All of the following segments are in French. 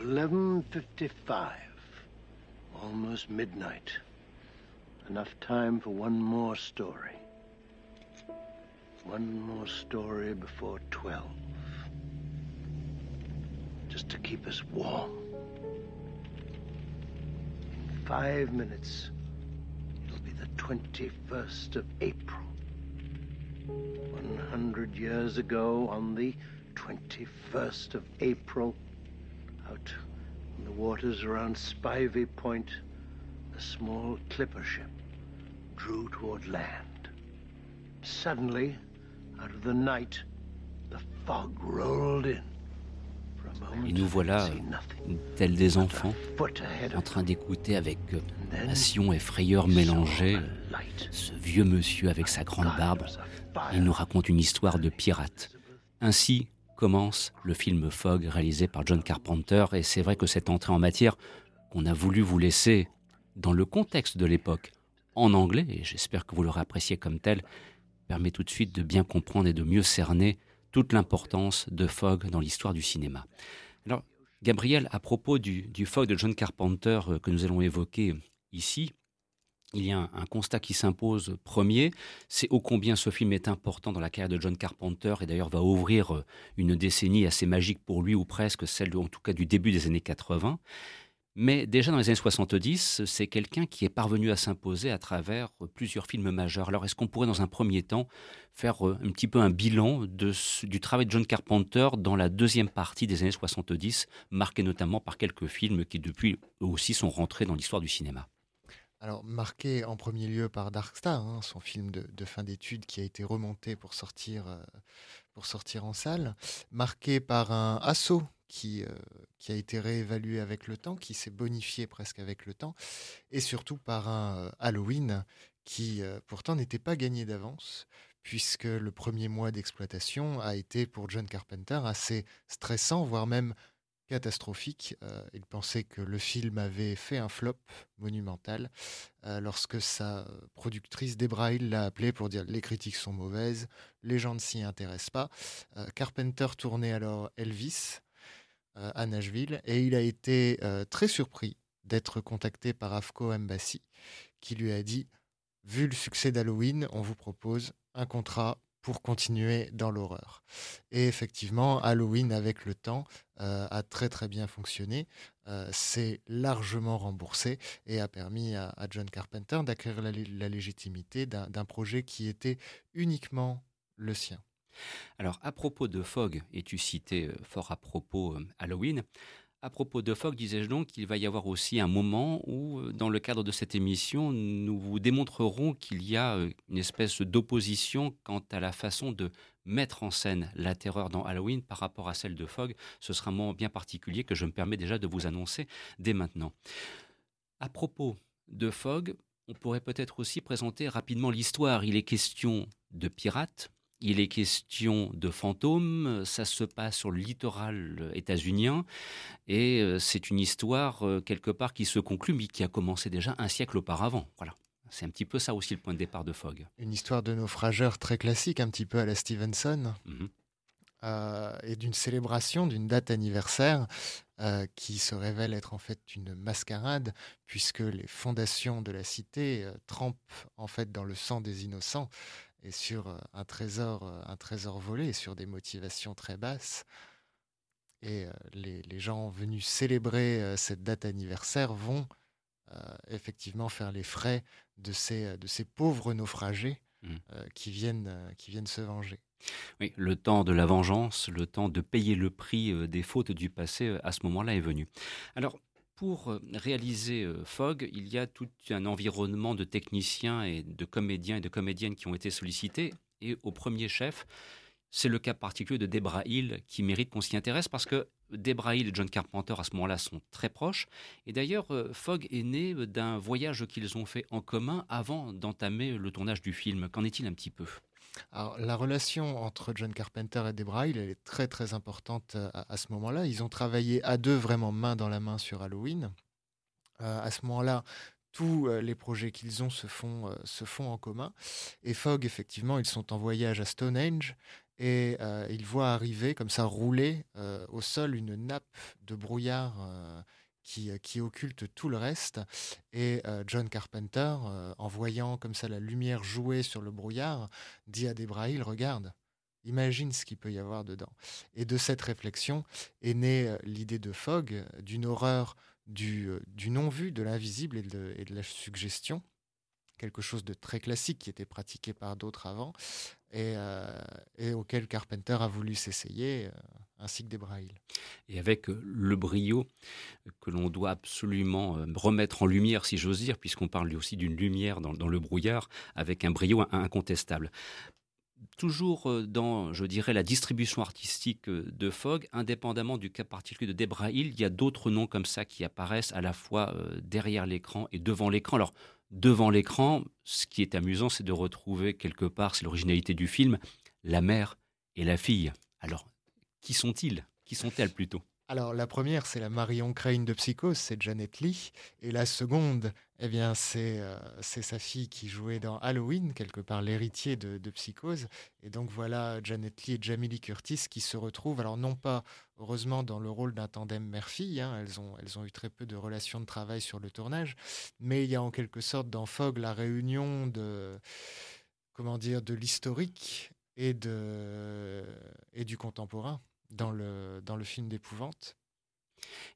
11.55. Almost midnight. Enough time for one more story. One more story before 12. Just to keep us warm. In five minutes, it'll be the 21st of April. 100 years ago, on the 21st of April, out in the waters around Spivey Point, a small clipper ship drew toward land. Suddenly, out of the night, the fog rolled in. Et nous voilà, tels des enfants, en train d'écouter avec euh, passion et frayeur mélangée ce vieux monsieur avec sa grande barbe. Il nous raconte une histoire de pirate. Ainsi commence le film Fog réalisé par John Carpenter et c'est vrai que cette entrée en matière qu'on a voulu vous laisser dans le contexte de l'époque en anglais, et j'espère que vous l'aurez apprécié comme tel, permet tout de suite de bien comprendre et de mieux cerner toute l'importance de Fog dans l'histoire du cinéma. Alors, Gabriel, à propos du, du Fog de John Carpenter euh, que nous allons évoquer ici, il y a un, constat qui s'impose premier, c'est ô combien ce film est important dans la carrière de John Carpenter et d'ailleurs va ouvrir euh, une décennie assez magique pour lui ou presque celle en tout cas du début des années 80. Mais déjà dans les années 70, c'est quelqu'un qui est parvenu à s'imposer à travers euh, plusieurs films majeurs. Alors est-ce qu'on pourrait dans un premier temps faire euh, un petit peu un bilan du travail de John Carpenter dans la deuxième partie des années 70, marqué notamment par quelques films qui depuis aussi sont rentrés dans l'histoire du cinéma? Alors, marqué en premier lieu par Dark Star, hein, son film de, fin d'études qui a été remonté pour sortir, euh, pour sortir en salle, marqué par un assaut qui, euh, qui a été réévalué avec le temps, qui s'est bonifié presque avec le temps, et surtout par un euh, Halloween qui pourtant n'était pas gagné d'avance, puisque le premier mois d'exploitation a été pour John Carpenter assez stressant, voire même catastrophique. Euh, il pensait que le film avait fait un flop monumental euh, lorsque sa productrice Debra Hill l'a appelé pour dire les critiques sont mauvaises, les gens ne s'y intéressent pas. Euh, Carpenter tournait alors Elvis à Nashville et il a été très surpris d'être contacté par Afco Embassy qui lui a dit vu le succès d'Halloween, on vous propose un contrat pour continuer dans l'horreur. Et effectivement, Halloween, avec le temps, euh, a très très bien fonctionné. Euh, c'est largement remboursé et a permis à, John Carpenter d'acquérir la, légitimité d'un projet qui était uniquement le sien. Alors, à propos de Fogg, et tu citais euh, fort à propos Halloween, à propos de Fogg, disais-je donc qu'il va y avoir aussi un moment où, euh, dans le cadre de cette émission, nous vous démontrerons qu'il y a euh, une espèce d'opposition quant à la façon de mettre en scène la terreur dans Halloween par rapport à celle de Fogg. Ce sera un moment bien particulier que je me permets déjà de vous annoncer dès maintenant. À propos de Fogg, on pourrait peut-être aussi présenter rapidement l'histoire. Il est question de pirates, il est question de fantômes, ça se passe sur le littoral états-unien et euh, c'est une histoire euh, quelque part qui se conclut mais qui a commencé déjà un siècle auparavant. Voilà. C'est un petit peu ça aussi le point de départ de Fogg. Une histoire de naufrageur très classique, un petit peu à la Stevenson, mhm. euh, et d'une célébration d'une date anniversaire qui se révèle être en fait une mascarade, puisque les fondations de la cité trempent en fait dans le sang des innocents et sur euh, un trésor, euh, un trésor volé, sur des motivations très basses. Et euh, les, les, gens venus célébrer cette date anniversaire vont effectivement faire les frais de ces, de ces pauvres naufragés mmh. qui, viennent, qui viennent se venger. Oui, le temps de la vengeance, le temps de payer le prix des fautes du passé, à ce moment-là est venu. Alors, pour euh, réaliser euh, Fogg, il y a tout un environnement de techniciens et de comédiens et de comédiennes qui ont été sollicités. Et au premier chef, c'est le cas particulier de Debra Hill qui mérite qu'on s'y intéresse parce que Debra Hill et John Carpenter à ce moment-là sont très proches. Et d'ailleurs, euh, Fogg est né d'un voyage qu'ils ont fait en commun avant d'entamer le tournage du film. Qu'en est-il un petit peu? La relation entre John Carpenter et Debra elle est très très importante euh, à, ce moment-là. Ils ont travaillé à deux vraiment main dans la main sur Halloween. Euh, à ce moment-là, tous euh, les projets qu'ils ont se font, se font en commun. Et Fogg, effectivement, ils sont en voyage à Stonehenge et il voit arriver, comme ça, rouler au sol une nappe de brouillard qui, qui, occulte tout le reste. Et John Carpenter, en voyant comme ça la lumière jouer sur le brouillard, dit à Debrail, regarde, imagine ce qu'il peut y avoir dedans. Et de cette réflexion est née l'idée de Fogg, d'une horreur du, non-vu, de l'invisible et de la suggestion quelque chose de très classique qui était pratiqué par d'autres avant et, euh, et, auquel Carpenter a voulu s'essayer, euh, ainsi que des Braille. Et avec euh, le brio que l'on doit absolument remettre en lumière, si j'ose dire, puisqu'on parle aussi d'une lumière dans, le brouillard, avec un brio incontestable toujours dans, je dirais, la distribution artistique de Fogg, indépendamment du cas particulier de Debra Hill, il y a d'autres noms comme ça qui apparaissent à la fois derrière l'écran et devant l'écran. Alors, devant l'écran, ce qui est amusant, c'est de retrouver quelque part, c'est l'originalité du film, la mère et la fille. Alors, qui sont-ils? Qui sont-elles plutôt? Alors la première, c'est la Marion Crane de Psychose, c'est Janet Lee. Et la seconde, eh bien, c'est euh, sa fille qui jouait dans Halloween, quelque part l'héritier de, Psychose. Et donc voilà Janet Lee et Jamie Lee Curtis qui se retrouvent, alors non pas heureusement dans le rôle d'un tandem mère-fille, hein, elles, ont, eu très peu de relations de travail sur le tournage, mais il y a en quelque sorte dans Fog la réunion de, comment dire, de l'historique et du contemporain dans le, dans le film d'épouvante.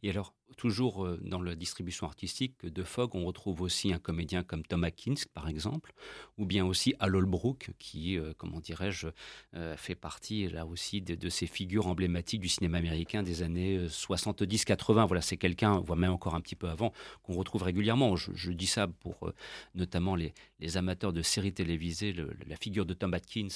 Et alors, toujours euh, dans la distribution artistique de Fogg, on retrouve aussi un comédien comme Tom Atkins, par exemple, ou bien aussi Al Holbrook, qui, euh, comment dirais-je, euh, fait partie là aussi de, ces figures emblématiques du cinéma américain des années 70-80. Voilà, c'est quelqu'un, voire même encore un petit peu avant, qu'on retrouve régulièrement. Je, dis ça pour notamment les, amateurs de séries télévisées. la figure de Tom Atkins,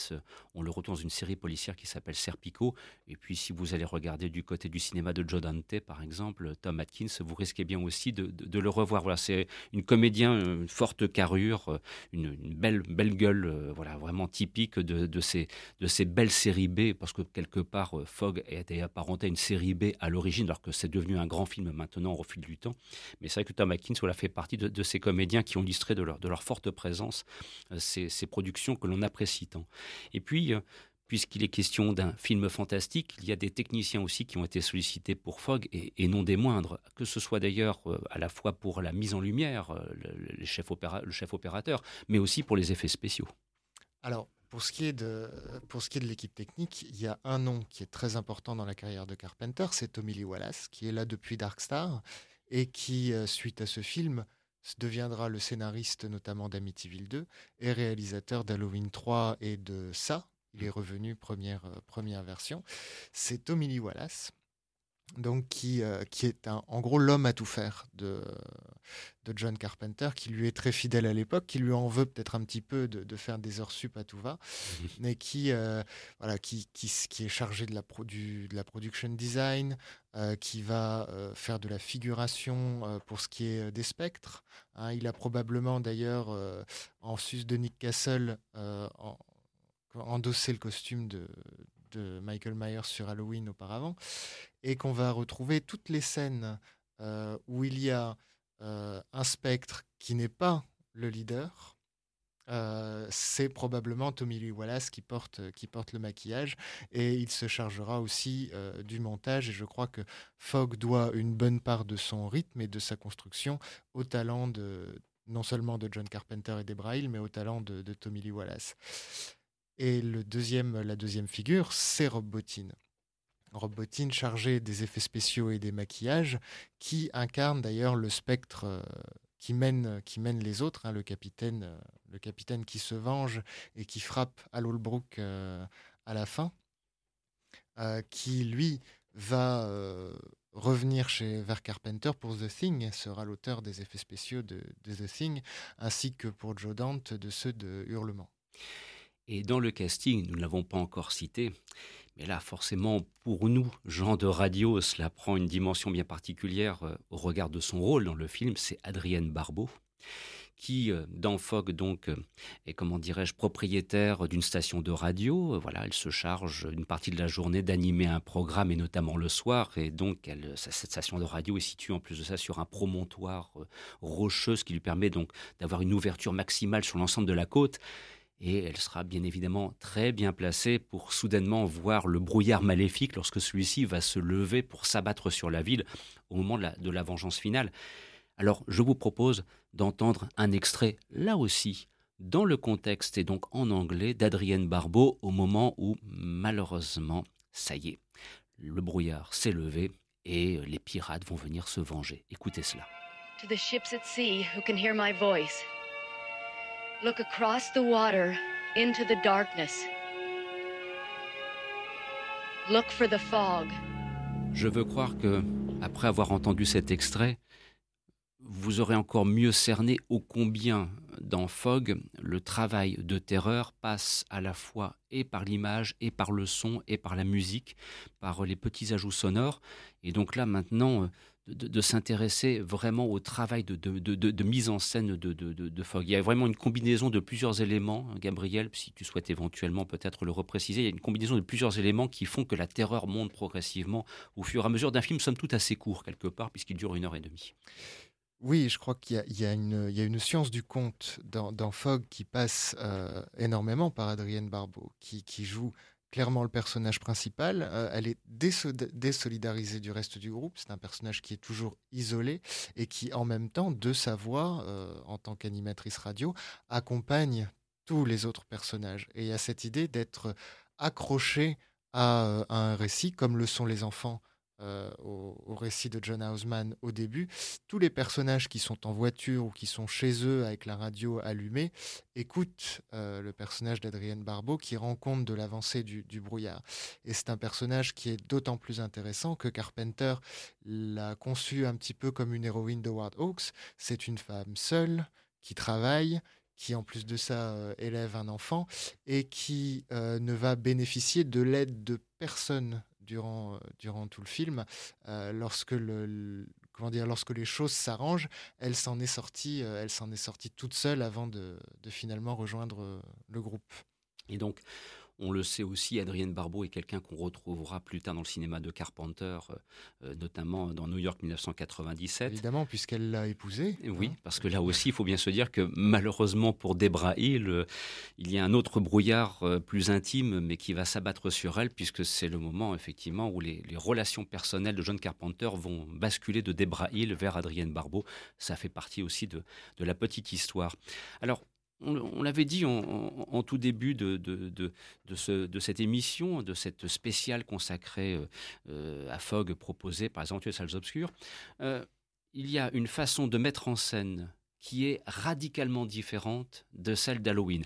on le retrouve dans une série policière qui s'appelle Serpico. Et puis, si vous allez regarder du côté du cinéma de Joe Dante, par exemple, Tom Atkins, vous risquez bien aussi de, le revoir. Voilà, c'est une comédien, une forte carrure, une, belle, belle gueule, euh, voilà, vraiment typique de, ces, de ces belles séries B, parce que quelque part, euh, Fogg été apparenté à une série B à l'origine, alors que c'est devenu un grand film maintenant au fil du temps. Mais c'est vrai que Tom Atkins voilà, fait partie de, ces comédiens qui ont illustré de leur, de leur forte présence euh, ces, ces productions que l'on apprécie tant. Et puis, puisqu'il est question d'un film fantastique, il y a des techniciens aussi qui ont été sollicités pour Fogg, et, non des moindres, que ce soit d'ailleurs euh, à la fois pour la mise en lumière, euh, le, chef opérateur, mais aussi pour les effets spéciaux. Alors, pour ce qui est de, pour ce qui est de l'équipe technique, il y a un nom qui est très important dans la carrière de Carpenter, c'est Tommy Lee Wallace, qui est là depuis Dark Star, et qui, euh, suite à ce film, deviendra le scénariste notamment d'Amityville 2 et réalisateur d'Halloween 3 et de ça, il est revenu première, euh, première version. C'est Tommy Lee Wallace, donc qui, euh, qui est en gros l'homme à tout faire de, de John Carpenter, qui lui est très fidèle à l'époque, qui lui en veut peut-être un petit peu de, faire des heures sup à tout va, mais qui, euh, voilà, qui, qui, qui, est chargé de la, de la production design, qui va faire de la figuration pour ce qui est des spectres. Hein. il a probablement d'ailleurs, en sus de Nick Castle, en, endosser le costume de, Michael Myers sur Halloween auparavant, et qu'on va retrouver toutes les scènes euh, où il y a euh, un spectre qui n'est pas le leader. Euh, c'est probablement Tommy Lee Wallace qui porte, qui porte le maquillage et il se chargera aussi du montage et je crois que Fogg doit une bonne part de son rythme et de sa construction au talent de non seulement de John Carpenter et des Braille mais au talent de Tommy Lee Wallace. Et le deuxième, la deuxième figure, c'est Rob Bottin. Rob Bottin chargé des effets spéciaux et des maquillages, qui incarne d'ailleurs le spectre euh, qui, mène, qui mène les autres, hein, le, capitaine, euh, le capitaine qui se venge et qui frappe Al Holbrook euh, à la fin, qui lui va revenir chez vers Carpenter pour The Thing, sera l'auteur des effets spéciaux de, The Thing, ainsi que pour Joe Dante de ceux de Hurlement. Et dans le casting, nous ne l'avons pas encore cité, mais là, forcément, pour nous, gens de radio, cela prend une dimension bien particulière euh, au regard de son rôle dans le film. C'est Adrienne Barbeau, qui, euh, dans Fogg, donc, euh, est, comment dirais-je, propriétaire d'une station de radio. Voilà, elle se charge une partie de la journée d'animer un programme, et notamment le soir. Et donc, elle, cette station de radio est située, en plus de ça, sur un promontoire rocheux, ce qui lui permet donc d'avoir une ouverture maximale sur l'ensemble de la côte. Et elle sera bien évidemment très bien placée pour soudainement voir le brouillard maléfique lorsque celui-ci va se lever pour s'abattre sur la ville au moment de la, vengeance finale. Alors je vous propose d'entendre un extrait, là aussi, dans le contexte et donc en anglais, d'Adrienne Barbeau au moment où, malheureusement, ça y est, le brouillard s'est levé et les pirates vont venir se venger. Écoutez cela. To the ships at sea who can hear my voice. Look across the water into the darkness. Look for the fog. Je veux croire que, après avoir entendu cet extrait, vous aurez encore mieux cerné ô combien dans Fog, le travail de terreur passe à la fois et par l'image, et par le son, et par la musique, par les petits ajouts sonores. Et donc là, maintenant, de, s'intéresser vraiment au travail de, mise en scène de, Fogg. Il y a vraiment une combinaison de plusieurs éléments, hein, Gabriel, si tu souhaites éventuellement peut-être le repréciser, il y a une combinaison de plusieurs éléments qui font que la terreur monte progressivement au fur et à mesure d'un film, somme toute assez court quelque part, puisqu'il dure une heure et demie. Oui, je crois qu'il y, a une science du conte dans, Fogg qui passe euh, énormément par Adrienne Barbeau, qui joue clairement le personnage principal. Euh, elle est désolidarisée du reste du groupe. C'est un personnage qui est toujours isolé et qui, en même temps, de sa voix, euh, en tant qu'animatrice radio, accompagne tous les autres personnages. Et il y a cette idée d'être accroché à, euh, un récit, comme le sont les enfants euh, au, récit de John Houseman au début, tous les personnages qui sont en voiture ou qui sont chez eux avec la radio allumée écoutent euh, le personnage d'Adrienne Barbeau qui rend compte de l'avancée du, brouillard. Et c'est un personnage qui est d'autant plus intéressant que Carpenter l'a conçu un petit peu comme une héroïne de Ward Hawks. C'est une femme seule qui travaille, qui en plus de ça euh, élève un enfant et qui ne va bénéficier de l'aide de personne durant, euh, durant tout le film. Euh, lorsque le, comment dire, lorsque les choses s'arrangent, elle s'en est sortie, euh, elle s'en est sortie toute seule avant de, de finalement rejoindre le groupe. Et donc, on le sait aussi, Adrienne Barbeau est quelqu'un qu'on retrouvera plus tard dans le cinéma de Carpenter, euh, euh, notamment dans New York 1997. Évidemment, puisqu'elle l'a épousé. Oui, hein. parce que là aussi, il faut bien se dire que malheureusement pour Debra Hill, euh, il y a un autre brouillard plus intime, mais qui va s'abattre sur elle, puisque c'est le moment effectivement où les, relations personnelles de John Carpenter vont basculer de Debra Hill vers Adrienne Barbeau. Ça fait partie aussi de, de la petite histoire. Alors, on, l'avait dit en, tout début de, cette émission, de cette spéciale consacrée euh, euh, à Fogg proposée par les Aventures Salles Obscures, euh, il y a une façon de mettre en scène qui est radicalement différente de celle d'Halloween.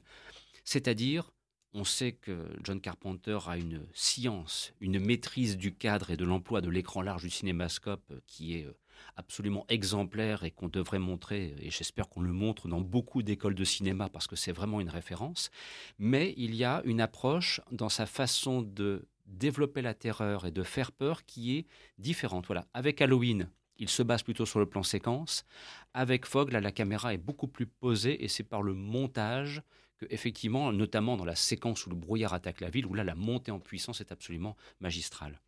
C'est-à-dire, on sait que John Carpenter a une science, une maîtrise du cadre et de l'emploi de l'écran large du cinémascope qui est absolument exemplaire et qu'on devrait montrer, et j'espère qu'on le montre dans beaucoup d'écoles de cinéma parce que c'est vraiment une référence, mais il y a une approche dans sa façon de développer la terreur et de faire peur qui est différente. Voilà, avec Halloween, il se base plutôt sur le plan séquence. Avec Fogg, la caméra est beaucoup plus posée et c'est par le montage que, effectivement, notamment dans la séquence où le brouillard attaque la ville, où là, la montée en puissance est absolument magistrale.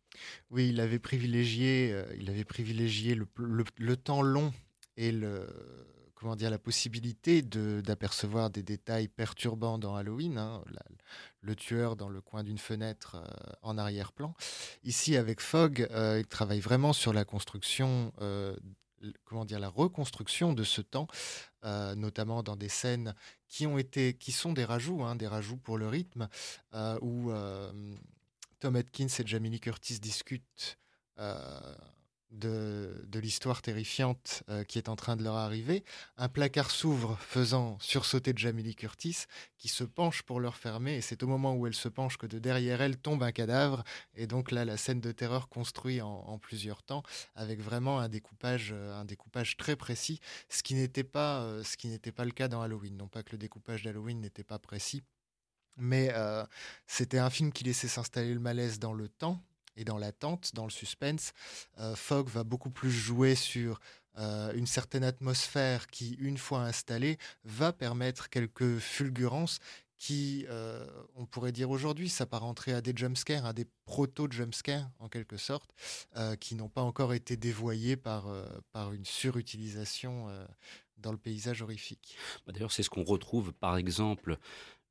Oui, il avait privilégié, euh, il avait privilégié le, temps long et comment dire, la possibilité d'apercevoir des détails perturbants dans Halloween, hein, le tueur dans le coin d'une fenêtre euh, en arrière-plan. Ici, avec Fogg, euh, il travaille vraiment sur la construction comment dire, la reconstruction de ce temps, notamment dans des scènes qui ont été, qui sont des rajouts, hein, des rajouts pour le rythme, où Tom Atkins et Jamie Lee Curtis discutent euh, de, l'histoire terrifiante euh, qui est en train de leur arriver. Un placard s'ouvre faisant sursauter Jamie Lee Curtis qui se penche pour leur fermer et c'est au moment où elle se penche que de derrière elle tombe un cadavre et donc là la scène de terreur construite en, plusieurs temps avec vraiment un découpage, euh, un découpage très précis, ce qui n'était pas, ce qui n'était pas le cas dans Halloween. Non pas que le découpage d'Halloween n'était pas précis, mais euh, c'était un film qui laissait s'installer le malaise dans le temps et dans l'attente, dans le suspense. Euh, Fogg va beaucoup plus jouer sur euh, une certaine atmosphère qui, une fois installée, va permettre quelques fulgurances qui, on pourrait dire aujourd'hui, s'apparenteraient à des jumpscares, à des proto-jumpscares en quelque sorte, qui n'ont pas encore été dévoyés par, par une surutilisation dans le paysage horrifique. D'ailleurs, c'est ce qu'on retrouve par exemple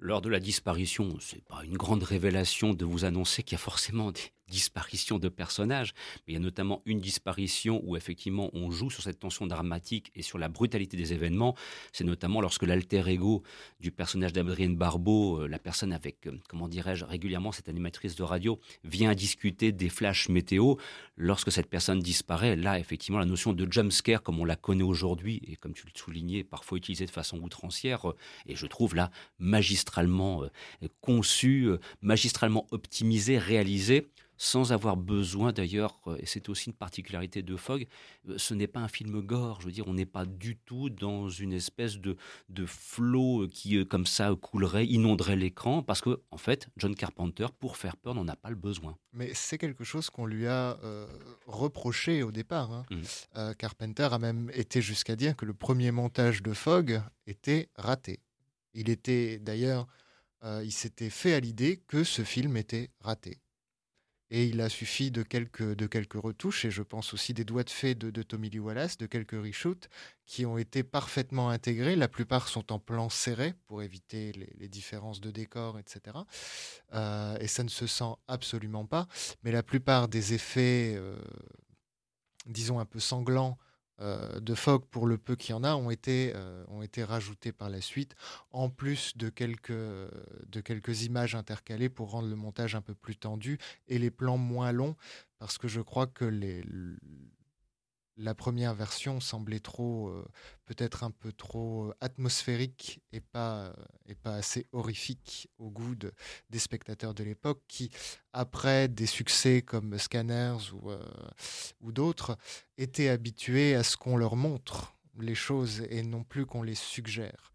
Lors de la disparition, c'est pas une grande révélation de vous annoncer qu'il y a forcément des, disparition de personnages, mais il y a notamment une disparition où effectivement on joue sur cette tension dramatique et sur la brutalité des événements. C'est notamment lorsque l'alter ego du personnage d'Adrienne Barbeau, euh, la personne avec, euh, comment dirais-je, régulièrement cette animatrice de radio, vient discuter des flashs météo. Lorsque cette personne disparaît, là effectivement la notion de jumpscare comme on la connaît aujourd'hui et comme tu le soulignais, parfois utilisée de façon outrancière, euh, et je trouve là magistralement conçue, magistralement optimisée, réalisée sans avoir besoin d'ailleurs, euh, et c'est aussi une particularité de Fogg, euh, ce n'est pas un film gore, je veux dire, on n'est pas du tout dans une espèce de, de flot qui, euh, comme ça, coulerait, inonderait l'écran, parce que, en fait, John Carpenter, pour faire peur, n'en a pas le besoin. Mais c'est quelque chose qu'on lui a reproché au départ. Hein. Mmh. Carpenter a même été jusqu'à dire que le premier montage de Fogg était raté. Il était d'ailleurs, il s'était fait à l'idée que ce film était raté. Et il a suffi de quelques, de quelques retouches, et je pense aussi des doigts de fée de, Tommy Lee Wallace, de quelques reshoots, qui ont été parfaitement intégrés. La plupart sont en plan serré pour éviter les, différences de décor, etc. Euh, et ça ne se sent absolument pas. Mais la plupart des effets, euh, disons, un peu sanglants, de Fogg, pour le peu qu'il y en a, ont été, euh, ont rajoutés par la suite, en plus de quelques, de quelques images intercalées pour rendre le montage un peu plus tendu et les plans moins longs, parce que je crois que les, la première version semblait trop, euh, peut-être un peu trop euh, atmosphérique et pas, euh, et pas assez horrifique au goût des spectateurs de l'époque qui, après des succès comme Scanners ou, ou d'autres, étaient habitués à ce qu'on leur montre les choses et non plus qu'on les suggère.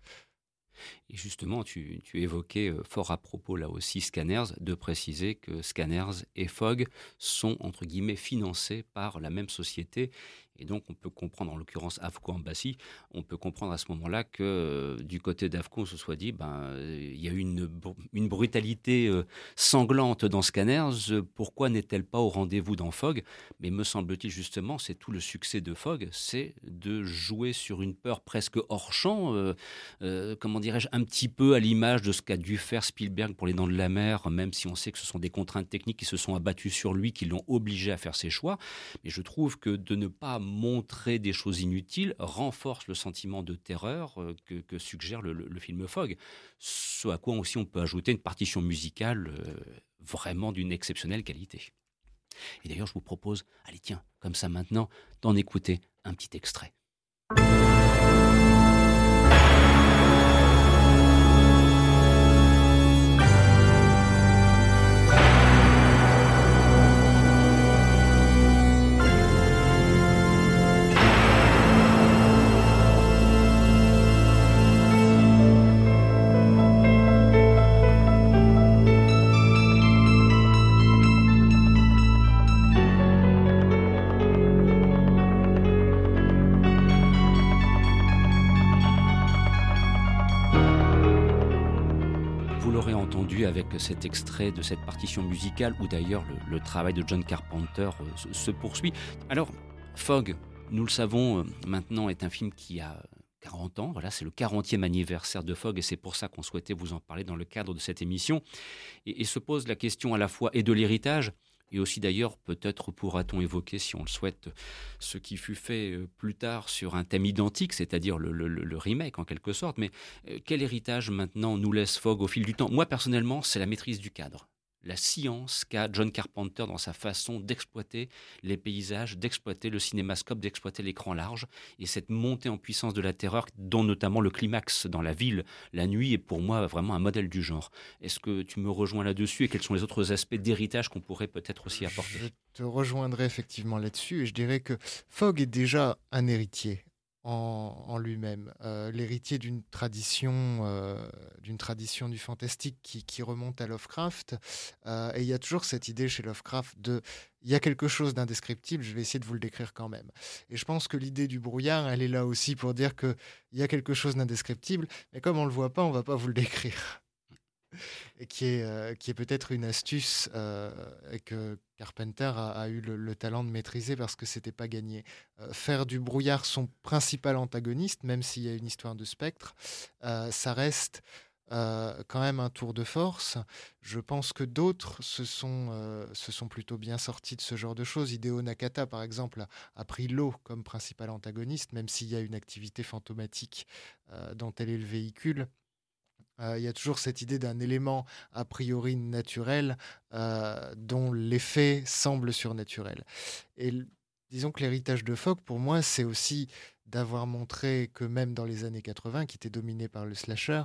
Et justement, tu, tu, évoquais fort à propos là aussi Scanners, de préciser que Scanners et Fogg sont entre guillemets financés par la même société et donc, on peut comprendre, en l'occurrence Afco Embassy, on peut comprendre à ce moment-là que euh, du côté d'Afco, on se soit dit, ben, il y a une, une brutalité euh, sanglante dans Scanners, pourquoi n'est-elle pas au rendez-vous dans Fogg Mais me semble-t-il justement, c'est tout le succès de Fogg, c'est de jouer sur une peur presque hors champ, euh, comment dirais-je, un petit peu à l'image de ce qu'a dû faire Spielberg pour Les Dents de la Mer, même si on sait que ce sont des contraintes techniques qui se sont abattues sur lui, qui l'ont obligé à faire ses choix. Mais je trouve que de ne pas montrer des choses inutiles renforce le sentiment de terreur euh, que, suggère le, film Fogg. Ce à quoi aussi on peut ajouter une partition musicale euh, vraiment d'une exceptionnelle qualité. Et d'ailleurs, je vous propose, allez tiens, comme ça maintenant, d'en écouter un petit extrait. Cet extrait de cette partition musicale où d'ailleurs le, travail de John Carpenter euh, se, poursuit. Alors, Fog, nous le savons euh, maintenant, est un film qui a 40 ans. Voilà, c'est le 40e anniversaire de Fog et c'est pour ça qu'on souhaitait vous en parler dans le cadre de cette émission. Et, et se pose la question à la fois et de l'héritage et aussi d'ailleurs, peut-être pourra-t-on évoquer, si on le souhaite, ce qui fut fait euh, plus tard sur un thème identique, c'est-à-dire le, remake en quelque sorte. Mais euh, quel héritage maintenant nous laisse Fogg au fil du temps? Moi personnellement, c'est la maîtrise du cadre la science qu'a John Carpenter dans sa façon d'exploiter les paysages, d'exploiter le cinémascope, d'exploiter l'écran large, et cette montée en puissance de la terreur, dont notamment le climax dans la ville, la nuit, est pour moi vraiment un modèle du genre. Est-ce que tu me rejoins là-dessus et quels sont les autres aspects d'héritage qu'on pourrait peut-être aussi apporter? Je te rejoindrai effectivement là-dessus, et je dirais que Fogg est déjà un héritier en, lui-même, euh, l'héritier d'une tradition, euh, tradition du fantastique qui, remonte à Lovecraft. Euh, et il y a toujours cette idée chez Lovecraft de, il y a quelque chose d'indescriptible, je vais essayer de vous le décrire quand même. Et je pense que l'idée du brouillard, elle est là aussi pour dire qu'il y a quelque chose d'indescriptible, mais comme on le voit pas, on va pas vous le décrire et qui est, est peut-être une astuce euh, que Carpenter a, eu le, talent de maîtriser parce que c'était pas gagné. Euh, faire du brouillard son principal antagoniste, même s'il y a une histoire de spectre, ça reste euh, quand même un tour de force. Je pense que d'autres se sont, euh, plutôt bien sortis de ce genre de choses. Hideo Nakata, par exemple, a, pris l'eau comme principal antagoniste, même s'il y a une activité fantomatique euh, dont elle est le véhicule. Il y a toujours cette idée d'un élément a priori naturel dont l'effet semble surnaturel. Disons que l'héritage de Fogg, pour moi, c'est aussi d'avoir montré que même dans les années 80, qui étaient dominées par le slasher,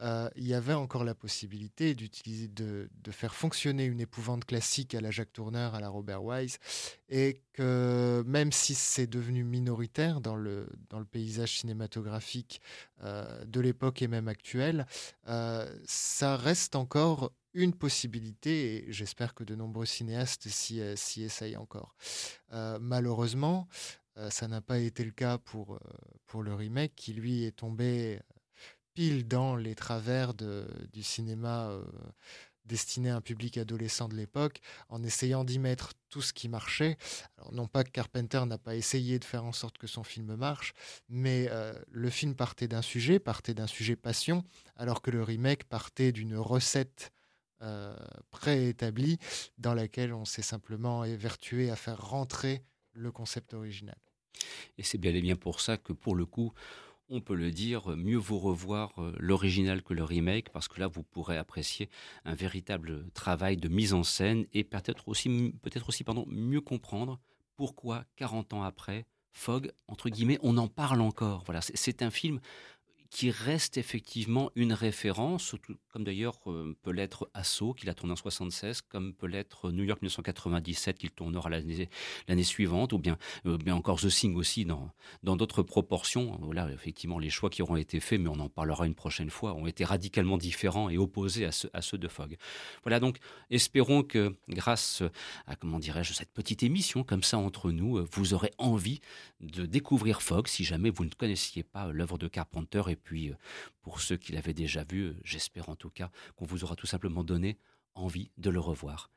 euh, il y avait encore la possibilité d'utiliser, de, faire fonctionner une épouvante classique à la Jack Turner, à la Robert Wise, et que même si c'est devenu minoritaire dans le, dans le paysage cinématographique euh, de l'époque et même actuel, euh, ça reste encore une possibilité, et j'espère que de nombreux cinéastes s'y, s'y essayent encore. malheureusement, euh, ça n'a pas été le cas pour, euh, le remake, qui lui est tombé euh, pile dans les travers du cinéma destiné à un public adolescent de l'époque, en essayant d'y mettre tout ce qui marchait. Alors, non pas que Carpenter n'a pas essayé de faire en sorte que son film marche, mais le film partait d'un sujet, partait d'un sujet passion, alors que le remake partait d'une recette préétablie dans laquelle on s'est simplement évertué à faire rentrer le concept original. Et c'est bien et bien pour ça que, pour le coup, on peut le dire, mieux vaut revoir euh, l'original que le remake, parce que là, vous pourrez apprécier un véritable travail de mise en scène et peut-être aussi, peut-être aussi pardon, mieux comprendre pourquoi, 40 ans après, Fogg, entre guillemets, on en parle encore. Voilà, c'est un film qui reste effectivement une référence, comme d'ailleurs euh, peut l'être Asso, qu'il a tourné en 76, comme peut l'être New York 1997, qu'il tournera l'année suivante, ou bien, euh, encore The Thing aussi, dans d'autres proportions. Là, effectivement, les choix qui auront été faits, mais on en parlera une prochaine fois, ont été radicalement différents et opposés à, ceux de Fogg. Voilà, donc espérons que grâce à, comment dirais-je, cette petite émission comme ça entre nous, vous aurez envie de découvrir Fogg si jamais vous ne connaissiez pas l'œuvre de Carpenter et puis, euh, pour ceux qui l'avaient déjà vu, euh, j'espère en tout cas qu'on vous aura tout simplement donné envie de le revoir.